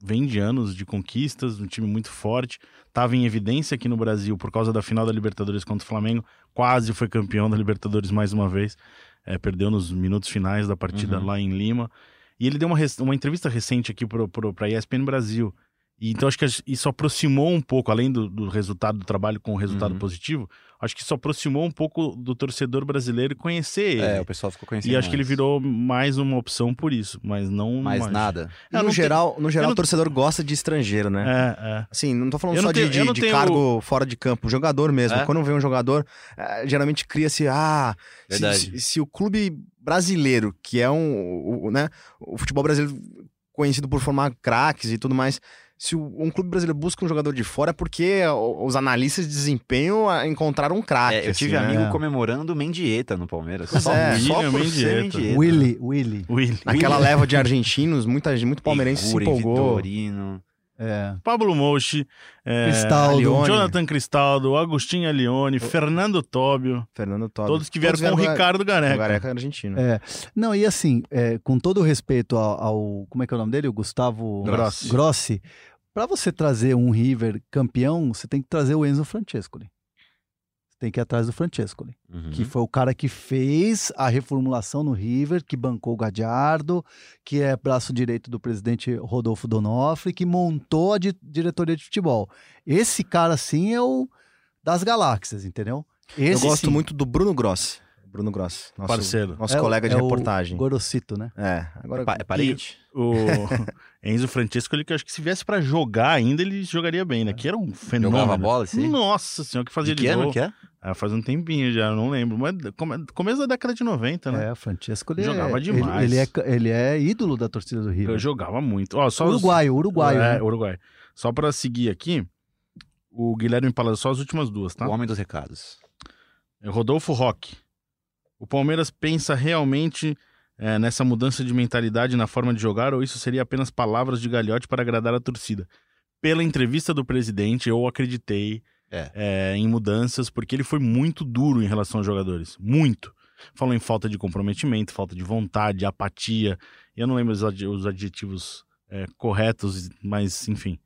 E: vem de anos de conquistas, um time muito forte. Tava em evidência aqui no Brasil por causa da final da Libertadores contra o Flamengo. Quase foi campeão da Libertadores mais uma vez. É, perdeu nos minutos finais da partida
A: Uhum.
E: lá em Lima. E ele deu uma, uma entrevista recente aqui pro, pra ESPN Brasil. E então acho que isso aproximou um pouco, além do, do resultado do trabalho com o resultado
A: Uhum.
E: positivo, acho que isso aproximou um pouco do torcedor brasileiro conhecer ele.
A: É, o pessoal ficou conhecendo
E: E acho que ele
A: mais.
E: virou mais uma opção por isso, mas não
A: Mais
E: mais
A: nada.
D: E
E: Eu
D: no geral, no geral
E: eu
D: o torcedor gosta de estrangeiro, né?
E: É, é.
D: Assim, não tô falando
E: Eu
D: só de,
E: tenho-
D: de- de
E: tenho-
D: cargo fora de campo, jogador mesmo.
A: É?
D: Quando vem um jogador, eh, geralmente cria-se, ah, se, se- se o clube brasileiro, que é um, o- né, o futebol brasileiro conhecido por formar craques e tudo mais, se um clube brasileiro busca um jogador de fora é porque os analistas de desempenho encontraram um craque.
A: É, eu tive
D: assim, né?
A: amigo comemorando Mendieta no Palmeiras. Só,
D: é.
A: só por
E: Mendieta.
A: ser Mendieta.
F: Willy, Willy.
E: Willi.
D: Naquela leva de argentinos, muita gente, muito palmeirense se empolgou.
A: Vitorino.
F: É.
E: Pablo Mochi, é,
F: Cristaldo.
E: Jonathan Cristaldo, Agostinho Alione, Fernando Tóbio,
D: Fernando Tobi.
E: todos que vieram com o Ricardo
D: O
E: Gareca.
D: Gareca argentino.
F: É. Não, e assim, é, com todo o respeito ao, ao- Como é que é o nome dele? O Gustavo
E: Grossi.
F: Grossi. Para você trazer um River campeão, você tem que trazer o Enzo Francescoli. Tem que ir atrás do Francescoli,
A: Uhum.
F: que foi o cara que fez a reformulação no River, que bancou o Gadiardo, que é braço direito do presidente Rodolfo Donofre, que montou a di- diretoria de futebol. Esse cara, sim, é o das galáxias, entendeu?
D: Eu
F: Esse,
D: gosto
F: sim.
D: muito do Bruno Grossi. Bruno Grossi. Nosso,
E: Parceiro.
D: Nosso
F: É o-
D: colega de
F: é o
D: reportagem.
F: Gorosito, né?
D: É, agora.
A: Pa- É parente?
E: O (laughs) Enzo Francesco, ele que eu acho que se viesse pra jogar ainda, ele jogaria bem, né? Que era um fenômeno.
A: Jogava bola, sim?
E: Nossa senhora, que fazia
A: De
E: de
A: que ano que é?
E: Ah, faz um tempinho já, não lembro. Mas come- começo da década de 90, né?
F: É, o Francesco ele
E: Jogava
F: é,
E: demais.
F: Ele, ele é, ele é ídolo da torcida do River.
E: Eu jogava muito. Ó, só os-
F: Uruguaio, uruguaio.
E: É,
F: né?
E: Uruguai. Só pra seguir aqui, o Guilherme Palácio, só as últimas duas, tá?
A: O homem dos recados.
E: Rodolfo Roque. O Palmeiras pensa realmente é, nessa mudança de mentalidade na forma de jogar ou isso seria apenas palavras de galhote para agradar a torcida? Pela entrevista do presidente, eu acreditei
A: É.
E: é, em mudanças porque ele foi muito duro em relação aos jogadores. Muito. Falou em falta de comprometimento, falta de vontade, apatia. Eu não lembro os ad- os adjetivos é, corretos, mas enfim.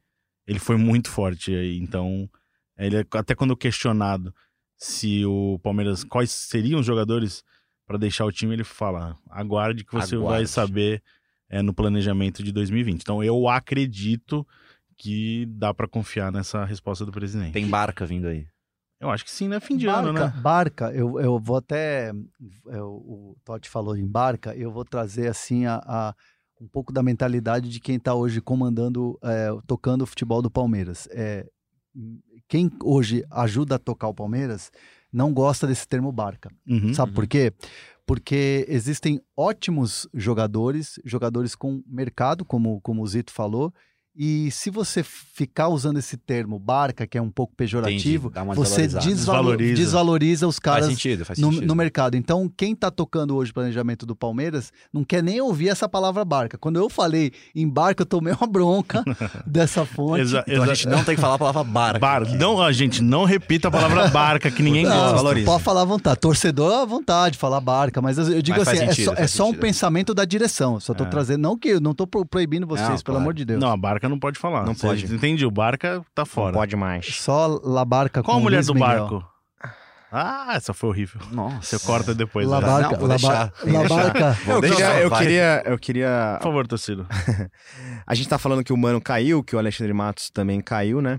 E: Ele foi muito forte. Então, ele até quando questionado se o Palmeiras quais seriam os jogadores para deixar o time, ele fala: aguarde que você vai
A: Aguarde.
E: saber é, no planejamento de 2020. Então eu acredito que dá para confiar nessa resposta do presidente.
A: Tem barca vindo aí.
E: Eu acho que sim, né? Fim de
F: barca,
E: ano, né?
F: Barca, eu, eu vou até. eu- o Totti falou em barca, eu vou trazer assim a, a- um pouco da mentalidade de quem está hoje comandando, é, tocando o futebol do Palmeiras. É, quem hoje ajuda a tocar o Palmeiras não gosta desse termo barca.
E: Uhum.
F: Sabe por quê? Porque existem ótimos jogadores, jogadores com mercado, como, como o Zito falou, e se você ficar usando esse termo barca, que é um pouco pejorativo,
A: Entendi,
F: você
E: Desvaloriza.
F: desvaloriza os
A: Faz
F: caras
A: sentido, faz
F: no,
A: sentido.
F: no mercado. Então, quem está tocando hoje o planejamento do Palmeiras não quer nem ouvir essa palavra barca. Quando eu falei em barca, eu tomei uma bronca (laughs) dessa fonte.
E: Exa-
A: Então a gente não tem que falar a palavra barca.
E: Bar... Não, a gente não repita a palavra barca, que ninguém
F: Não,
E: gosta.
D: Desvaloriza.
F: pode falar à vontade. Torcedor à vontade, falar barca, mas eu, eu digo
A: Mas faz
F: assim, é
A: sentido,
F: só, é
A: faz
F: só um pensamento da direção. Eu Só tô
E: É.
F: trazendo, não que eu não pro- proibindo vocês,
A: Não,
F: pelo
A: claro.
F: amor de Deus.
E: Não, a barca não pode falar.
D: Não
E: Você
D: pode.
E: Entendi, o barca tá
D: Não
E: fora.
D: pode mais.
F: Só La Barca
E: Qual a mulher
F: Luiz
E: do
F: Miguel.
E: barco? Ah, essa foi horrível.
A: Nossa.
E: Você corta depois.
F: La
E: né?
A: Não,
F: Barca,
A: vou
F: La,
A: deixar,
F: Ba-
A: tem
F: La
A: deixar.
F: Barca.
A: Vou
D: Eu
A: deixar,
D: queria, eu
A: vai.
D: queria, eu queria.
E: Por favor, torcido. (laughs)
D: A gente tá falando que o Mano caiu, que o Alexandre Matos também caiu, né?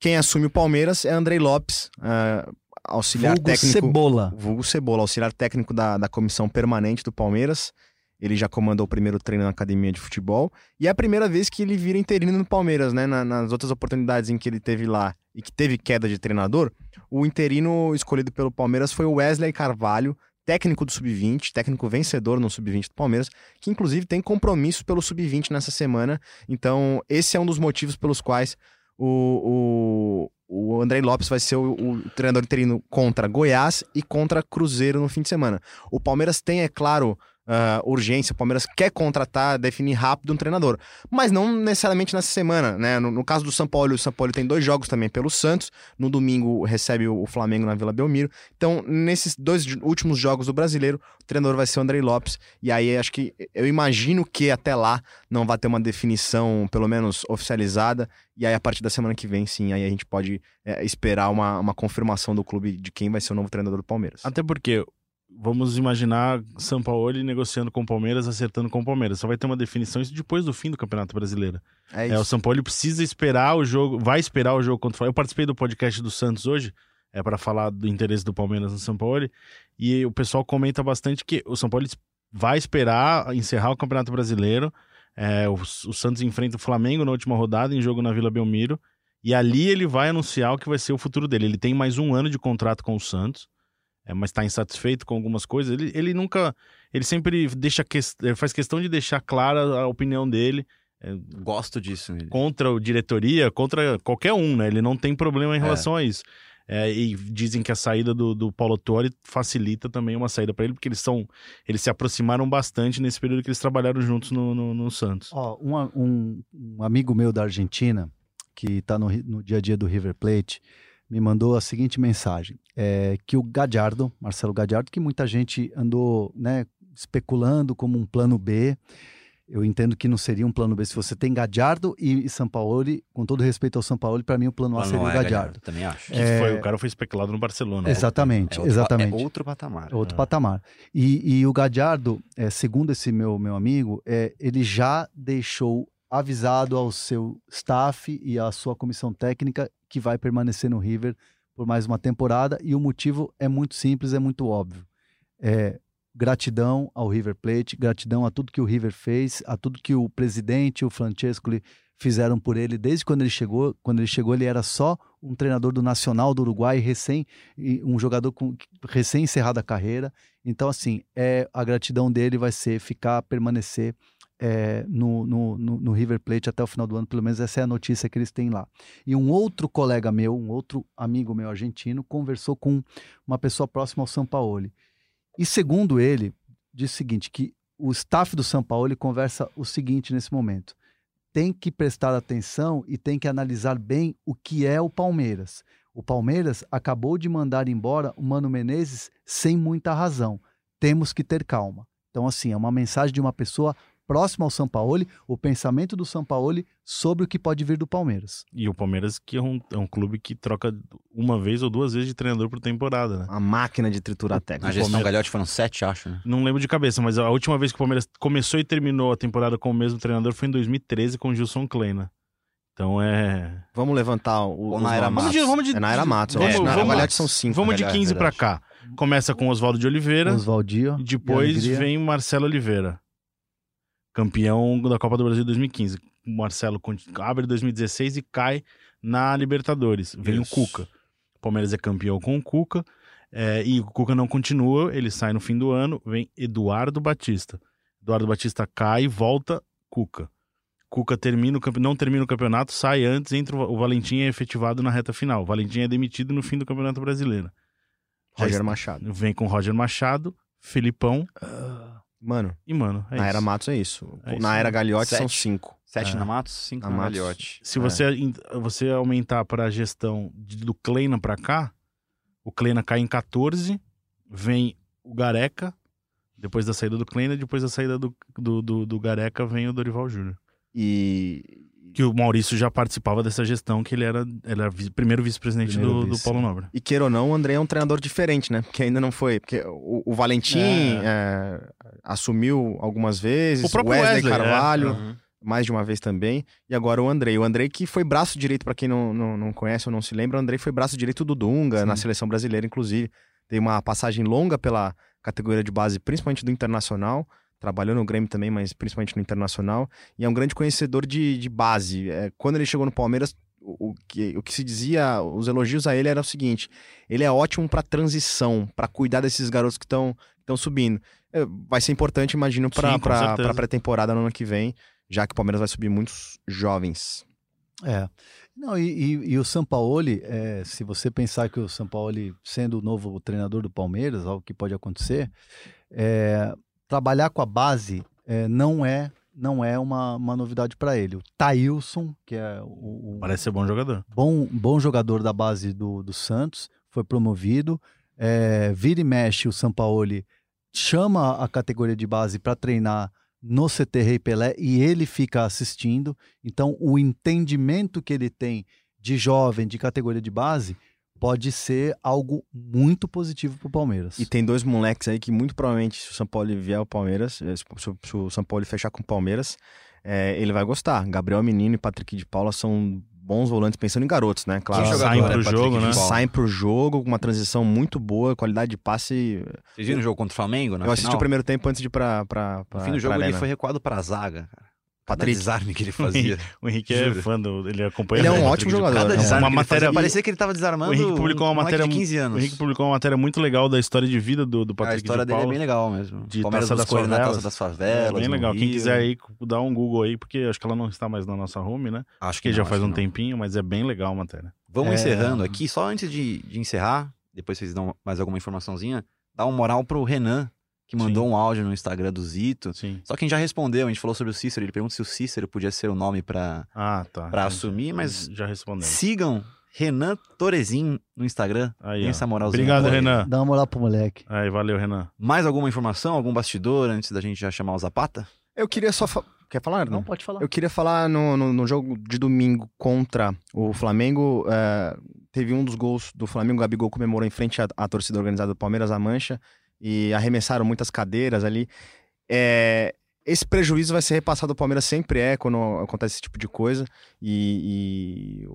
D: Quem assume o Palmeiras é Andrei Lopes, ah, auxiliar
F: Vulgo
D: técnico.
F: Cebola.
D: Vulgo Cebola, auxiliar técnico da, da comissão permanente do Palmeiras. Ele já comandou o primeiro treino na academia de futebol. E é a primeira vez que ele vira interino no Palmeiras, né? Na- nas outras oportunidades em que ele teve lá e que teve queda de treinador, o interino escolhido pelo Palmeiras foi o Wesley Carvalho, técnico do Sub-20, técnico vencedor no Sub-20 do Palmeiras, que inclusive tem compromisso pelo Sub-20 nessa semana. Então, esse é um dos motivos pelos quais o, o, o Andrei Lopes vai ser o, o treinador interino contra Goiás e contra Cruzeiro no fim de semana. O Palmeiras tem, é claro, ah, urgência, o Palmeiras quer contratar, definir rápido um treinador, mas não necessariamente nessa semana, né? No, no caso do São Paulo, o São Paulo tem dois jogos também pelo Santos, no domingo recebe o, Flamengo na Vila Belmiro, então nesses dois últimos jogos do Brasileiro, o treinador vai ser o Andrei Lopes, e aí acho que, eu imagino que até lá não vai ter uma definição, pelo menos oficializada, e aí a partir da semana que vem, sim, aí a gente pode é, esperar uma, uma confirmação do clube de quem vai ser o novo treinador do Palmeiras.
E: Até porque, vamos imaginar São Paulo negociando com o Palmeiras, acertando com o Palmeiras. Só vai ter uma definição isso depois do fim do Campeonato Brasileiro.
D: É
E: É, o São Paulo precisa esperar o jogo, vai esperar o jogo contra o. Eu participei do podcast do Santos hoje, é para falar do interesse do Palmeiras no São Paulo, e o pessoal comenta bastante que o São Paulo vai esperar encerrar o Campeonato Brasileiro. É, o, o Santos enfrenta o Flamengo na última rodada, em jogo na Vila Belmiro, e ali ele vai anunciar o que vai ser o futuro dele. Ele tem mais um ano de contrato com o Santos, é, mas está insatisfeito com algumas coisas. Ele, ele nunca. Ele sempre deixa que, faz questão de deixar clara a opinião dele
A: Gosto disso. Ele.
E: contra o diretoria, contra qualquer um, né? Ele não tem problema em relação a isso. É, e dizem que a saída do, do Paulo Torre facilita também uma saída para ele, porque eles são. Eles se aproximaram bastante nesse período que eles trabalharam juntos no, no, no Santos.
F: Ó, um, um, um amigo meu da Argentina, que está no, no dia a dia do River Plate, me mandou a seguinte mensagem: é, que o Gadiardo, Marcelo Gadiardo, que muita gente andou né, especulando como um plano B, Eu entendo que não seria um plano B. Se você tem Gadiardo e Sampaoli, com todo respeito ao Sampaoli, para mim o plano A seria o
A: A é
F: Gadiardo.
A: Também acho.
E: Que foi, o cara foi especulado no Barcelona.
F: Exatamente,
A: É outro,
F: exatamente.
A: É outro patamar.
F: É outro patamar. E, e o Gadiardo, é, segundo esse meu, meu amigo, é, ele já deixou avisado ao seu staff e à sua comissão técnica que vai permanecer no River por mais uma temporada. E o motivo é muito simples, é muito óbvio. É, gratidão ao River Plate, gratidão a tudo que o River fez, a tudo que o presidente, o Francescoli, fizeram por ele desde quando ele chegou. Quando ele chegou, ele era só um treinador do Nacional do Uruguai, recém, um jogador com recém encerrada a carreira. Então, assim, é, a gratidão dele vai ser ficar, permanecer é, no, no, no, River Plate até o final do ano, pelo menos essa é a notícia que eles têm lá. E um outro colega meu, um outro amigo meu argentino, conversou com uma pessoa próxima ao Sampaoli. E segundo ele, disse o seguinte, que o staff do Sampaoli conversa o seguinte nesse momento. Tem que prestar atenção e tem que analisar bem o que é o Palmeiras. O Palmeiras acabou de mandar embora o Mano Menezes sem muita razão. Temos que ter calma. Então, assim, é uma mensagem de uma pessoa próxima ao Sampaoli, o pensamento do Sampaoli sobre o que pode vir do Palmeiras.
E: E o Palmeiras, que é um, é um clube que troca uma vez ou duas vezes de treinador por temporada, né?
D: A máquina de triturar
A: Na
D: técnica.
A: gestão
E: Palmeiras-
A: Galhote foram sete, acho, né?
E: Não lembro de cabeça, mas a última vez que o Palmeiras começou e terminou a temporada com o mesmo treinador foi em 2013 com o Gilson Kleina. Então é.
D: Vamos levantar o.
A: Na era
D: nomes.
E: Vamos de- vamos de-
D: É na era Matos.
E: vamos-
D: é, na
E: vamos-
D: Galhote são cinco.
E: Vamos de
A: verdade,
E: 15 pra
A: verdade.
E: cá. Começa com Oswaldo de Oliveira
F: Oswaldinho.
E: e depois
F: Alegria.
E: vem Marcelo Oliveira, campeão da Copa do Brasil 2015. O Marcelo abre 2016 e cai na Libertadores. Vem
A: Isso.
E: o Cuca. O Palmeiras é campeão com o Cuca é, e o Cuca não continua, ele sai no fim do ano. Vem Eduardo Batista. Eduardo Batista cai e volta Cuca. Cuca termina o não termina o campeonato, sai antes, entra o o Valentim é efetivado na reta final. O Valentim é demitido no fim do Campeonato Brasileiro.
D: Roger Machado.
E: Vem com Roger Machado, Filipão
D: Mano,
E: e, mano, é
D: na
E: isso.
D: era Matos é isso.
E: É isso
D: na era
E: aí.
D: Galhote são
A: Sete.
D: cinco.
A: Sete
E: É.
A: na Matos, cinco
D: Na
A: na
D: Matos.
A: Galhote.
E: Se
D: É.
E: você, in- você aumentar para a gestão de- do Kleina para cá, o Kleina cai em 14, vem o Gareca, depois da saída do Kleina, depois da saída do, do, do, do Gareca vem o Dorival Júnior.
D: E.
E: Que o Maurício já participava dessa gestão, que ele era, ele era vice- primeiro vice-presidente do, do
F: vice.
E: Paulo Nobre.
D: E queira ou não, o André é um treinador diferente, né? Porque ainda não foi. Porque o, o Valentim é, assumiu algumas vezes,
E: O próprio
D: Wesley,
E: Wesley, é.
D: Carvalho,
A: Uhum.
D: mais de uma vez também. E agora o Andrei. O Andrei que foi braço direito, pra quem não, não, não conhece ou não se lembra, o Andrei foi braço direito do Dunga, na seleção brasileira, inclusive. Tem uma passagem longa pela categoria de base, principalmente do Internacional. Trabalhou no Grêmio também, mas principalmente no Internacional. E é um grande conhecedor de, de base. É, quando ele chegou no Palmeiras, o, o que, o que se dizia, os elogios a ele era o seguinte: ele é ótimo para transição, para cuidar desses garotos que estão subindo. É, vai ser importante, imagino, para a pré-temporada no ano que vem, já que o Palmeiras vai subir muitos jovens.
F: É. Não, e, e- e o Sampaoli, é, se você pensar que o Sampaoli, sendo o novo treinador do Palmeiras, algo que pode acontecer, é, trabalhar com a base é, não é não é uma, uma novidade para ele. O Thailson, que é o, o
E: Parece ser bom jogador.
F: bom, bom jogador da base do, do Santos, foi promovido. É, vira e mexe, o Sampaoli chama a categoria de base para treinar no CT Rei Pelé e ele fica assistindo. Então, o entendimento que ele tem de jovem, de categoria de base, pode ser algo muito positivo para o Palmeiras.
D: E tem dois moleques aí que muito provavelmente, se o São Paulo vier ao Palmeiras, eh, se, o São Paulo fechar com o Palmeiras, eh, ele vai gostar. Gabriel Menino e Patrick de Paula são bons volantes, pensando em garotos, né? Claro.
A: Que jogador
E: saem
A: é
E: pro
A: Patrick
E: jogo, né?
D: Saem pro jogo com uma transição muito boa, qualidade de passe.
A: Vocês viram o jogo contra o Flamengo?
D: Eu assisti
A: final?
D: o primeiro tempo antes de ir pra. pra, pra
A: No fim do jogo ele foi recuado pra zaga, cara. Cada
D: Patrick.
A: desarme que (laughs) ele fazia.
E: O Henrique é
A: Juro.
E: fã do. Ele acompanha
D: Ele é um
E: bem o
D: ótimo jogador.
A: Cada desarme
E: Uma
A: que ele fazia,
E: matéria.
A: parecia que ele tava desarmando
E: O Henrique publicou uma
A: um
E: matéria
A: de 15
E: O
A: anos.
E: Henrique publicou uma matéria muito legal da história de vida do, do
A: a
E: Patrick
A: história
E: de
A: dele é bem legal mesmo.
E: De
A: Palmeiras
E: Taça das
A: ele na
E: Favelas.
A: Taça das
E: É
A: Favelas.
E: bem
A: no
E: legal. Quem
A: Rio.
E: quiser aí dar um Google aí, porque acho que ela não está mais na nossa home, né?
A: Acho
E: Que
A: não,
E: já faz um
A: não.
E: tempinho, mas é bem legal a matéria.
A: Vamos
F: É.
A: encerrando aqui, só antes de, de encerrar, depois vocês dão mais alguma informaçãozinha, dá uma moral pro Renan, que mandou um áudio no Instagram do Zito.
E: Sim.
A: Só que a gente já respondeu, a gente falou sobre o Cícero, ele pergunta se o Cícero podia ser o nome pra,
E: Ah, tá.
A: pra assumir, mas
E: Já respondemos.
A: sigam Renan Torezin no Instagram.
E: Aí,
A: essa moralzinha.
E: Obrigado. Renan.
F: Dá uma moral pro moleque.
E: Aí, valeu, Renan.
A: Mais alguma informação, algum bastidor antes da gente já chamar o Zapata?
D: Eu queria só fa- Quer falar?
F: Não, pode falar.
D: Eu queria falar no, no, no jogo de domingo contra o Flamengo. é, teve um dos gols do Flamengo, o Gabigol comemorou em frente à, à torcida organizada do Palmeiras, a Mancha, e arremessaram muitas cadeiras ali. É, esse prejuízo vai ser repassado ao Palmeiras, sempre é quando acontece esse tipo de coisa. E, e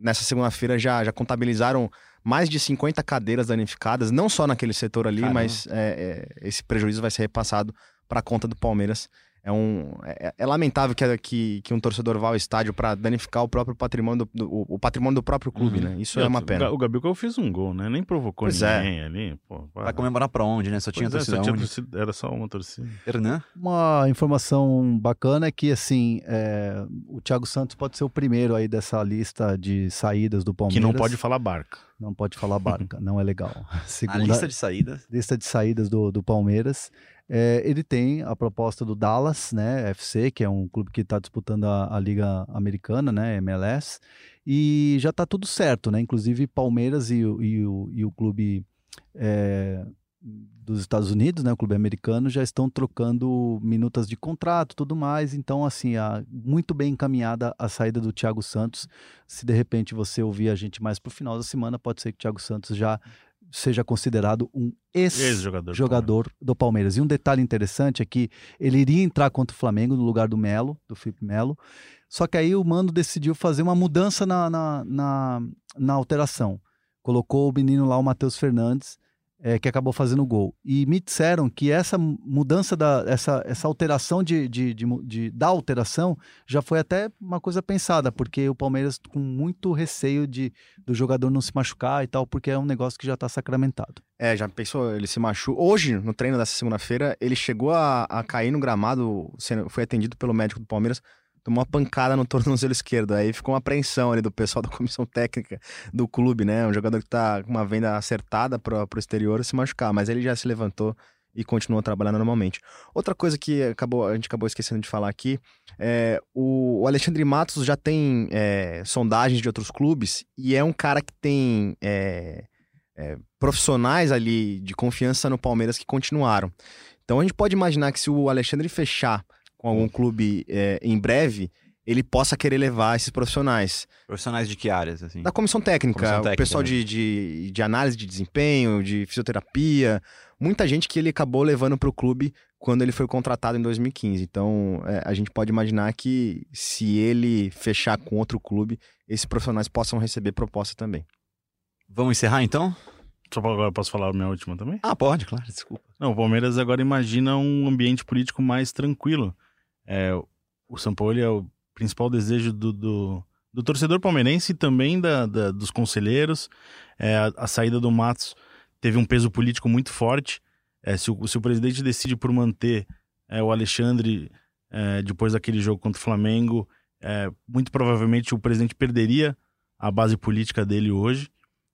D: nessa segunda-feira já, já contabilizaram mais de 50 cadeiras danificadas, não só naquele setor ali,
A: Caramba.
D: mas é, é, esse prejuízo vai ser repassado para a conta do Palmeiras. É, um, é, é lamentável que, que, que um torcedor vá ao estádio para danificar o próprio patrimônio do, do- o patrimônio do próprio clube,
A: Uhum.
D: né? Isso é uma
E: O
D: pena.
E: O Gabigol fez um gol, né? Nem provocou
D: Pois é.
E: ninguém ali. Pô,
A: Vai comemorar pra onde, né? Só tinha
E: é,
A: torcida
E: só tinha torcida- Era só uma torcida.
A: Hernan?
F: Uma informação bacana é que, assim, é, o Thiago Santos pode ser o primeiro aí dessa lista de saídas do
E: Que
F: Palmeiras.
E: não pode falar barca.
F: Não pode falar barca, não é legal. (laughs)
A: A
F: Segunda,
A: lista de saídas.
F: lista de saídas do, do Palmeiras. É, ele tem a proposta do Dallas, né, FC, que é um clube que está disputando a, a Liga Americana, né, MLS, e já está tudo certo, né, inclusive Palmeiras e, o- e, o, e o clube é, dos Estados Unidos, né, o clube americano, já estão trocando minutas de contrato, tudo mais, então, assim, a, muito bem encaminhada a saída do Thiago Santos, se de repente você ouvir a gente mais pro final da semana, pode ser que o Thiago Santos já seja considerado um ex
E: Ex-jogador. do
F: jogador do Palmeiras. E um detalhe interessante é que ele iria entrar contra o Flamengo no lugar do Melo, do Felipe Melo, só que aí o Mano decidiu fazer uma mudança na, na, na, na alteração. Colocou o menino lá, o Matheus Fernandes, eh, que acabou fazendo o gol. E me disseram que essa mudança, da, essa, essa alteração de, de, de, de- da alteração já foi até uma coisa pensada, porque o Palmeiras com muito receio de do jogador não se machucar e tal, porque é um negócio que já está sacramentado.
D: É, já pensou, ele se machucou. Hoje, no treino dessa segunda-feira, ele chegou a, a cair no gramado, foi atendido pelo médico do Palmeiras, tomou uma pancada no (laughs) tornozelo esquerdo. Aí ficou uma apreensão ali do pessoal da comissão técnica do clube, né? Um jogador que tá com uma venda acertada pro, pro exterior se machucar, mas ele já se levantou e continuou trabalhando normalmente. Outra coisa que acabou, a gente acabou esquecendo de falar aqui, é, o, o Alexandre Matos já tem é, sondagens de outros clubes e é um cara que tem é, é, profissionais ali de confiança no Palmeiras que continuaram. Então a gente pode imaginar que se o Alexandre fechar com algum clube é, em breve, ele possa querer levar esses profissionais.
A: Profissionais de que áreas, assim?
D: Da comissão técnica,
A: Comissão
D: o
A: técnica,
D: pessoal
A: né?
D: de, de, de análise de desempenho, de fisioterapia, muita gente que ele acabou levando para o clube quando ele foi contratado em 2015. Então é, a gente pode imaginar que se ele fechar com outro clube, esses profissionais possam receber proposta também.
A: Vamos encerrar então?
E: Só pra- agora posso falar a minha última também?
A: Ah, pode, claro, desculpa.
E: Não, o Palmeiras agora imagina um ambiente político mais tranquilo. É, o Paulo é o principal desejo do, do, do torcedor palmeirense e também da, da- dos conselheiros. É, a, a saída do Matos teve um peso político muito forte. É, se, o, se o presidente decide por manter é, o Alexandre é, depois daquele jogo contra o Flamengo, é, muito provavelmente o presidente perderia a base política dele hoje.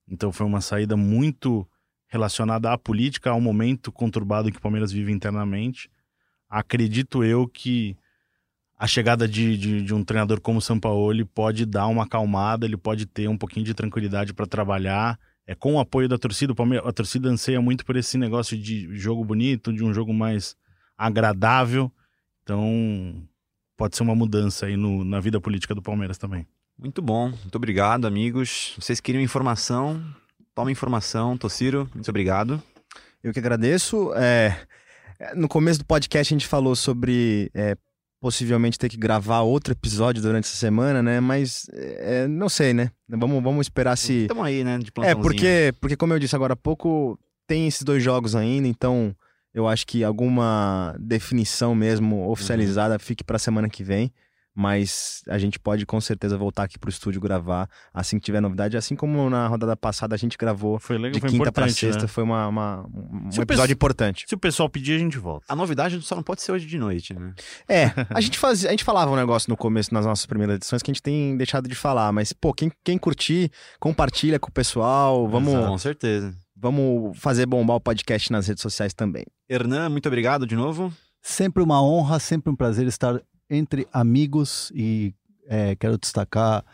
E: Então foi uma saída muito relacionada à política, ao momento conturbado que o Palmeiras vive internamente. Acredito eu que a chegada de, de, de um treinador como o Sampaoli pode dar uma acalmada, ele pode ter um pouquinho de tranquilidade para trabalhar. É com o apoio da torcida, o Palmeiras, a torcida anseia muito por esse negócio de jogo bonito, de um jogo mais agradável. Então, pode ser uma mudança aí no, na vida política do Palmeiras também.
A: Muito bom, muito obrigado, amigos. Vocês queriam informação? Toma informação. Tociro, muito obrigado.
D: Eu que agradeço. É, no começo do podcast a gente falou sobre é, possivelmente ter que gravar outro episódio durante essa semana, né? Mas é, não sei, né? Vamos, vamos esperar se.
A: Estamos aí, né, de
D: É, porque, porque, como eu disse agora há pouco, tem esses dois jogos ainda, então eu acho que alguma definição mesmo oficializada fique pra semana que vem. Mas a gente pode com certeza voltar aqui pro estúdio gravar assim que tiver novidade. Assim como na rodada passada a gente gravou
E: Foi legal,
D: de
E: foi
D: quinta pra
E: importante,
D: sexta.
E: né?
D: Foi uma, uma- um
E: Se
D: episódio importante.
E: Se o pessoal pedir, a gente volta.
A: A novidade só não pode ser hoje de noite, né?
D: É, a gente, fazia, a gente falava um negócio no começo, nas nossas primeiras edições, que a gente tem deixado de falar. Mas, pô, quem, quem curtir, compartilha com o pessoal. Vamos,
A: Com certeza.
D: vamos fazer bombar o podcast nas redes sociais também.
A: Hernan, muito obrigado de novo.
F: Sempre uma honra, sempre um prazer estar entre amigos e é, quero destacar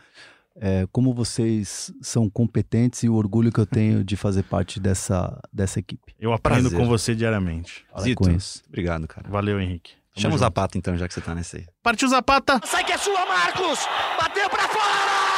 F: é, como vocês são competentes e o orgulho que eu tenho de fazer parte dessa, dessa equipe.
E: Eu aprendo
A: Prazer.
E: com você diariamente.
A: Zito.
F: com isso.
A: Obrigado, cara.
E: Valeu, Henrique.
A: Chama o
E: junto.
A: Zapata então, já que você tá nesse aí.
E: Partiu Zapata!
C: Sai que é sua, Marcos! Bateu pra fora!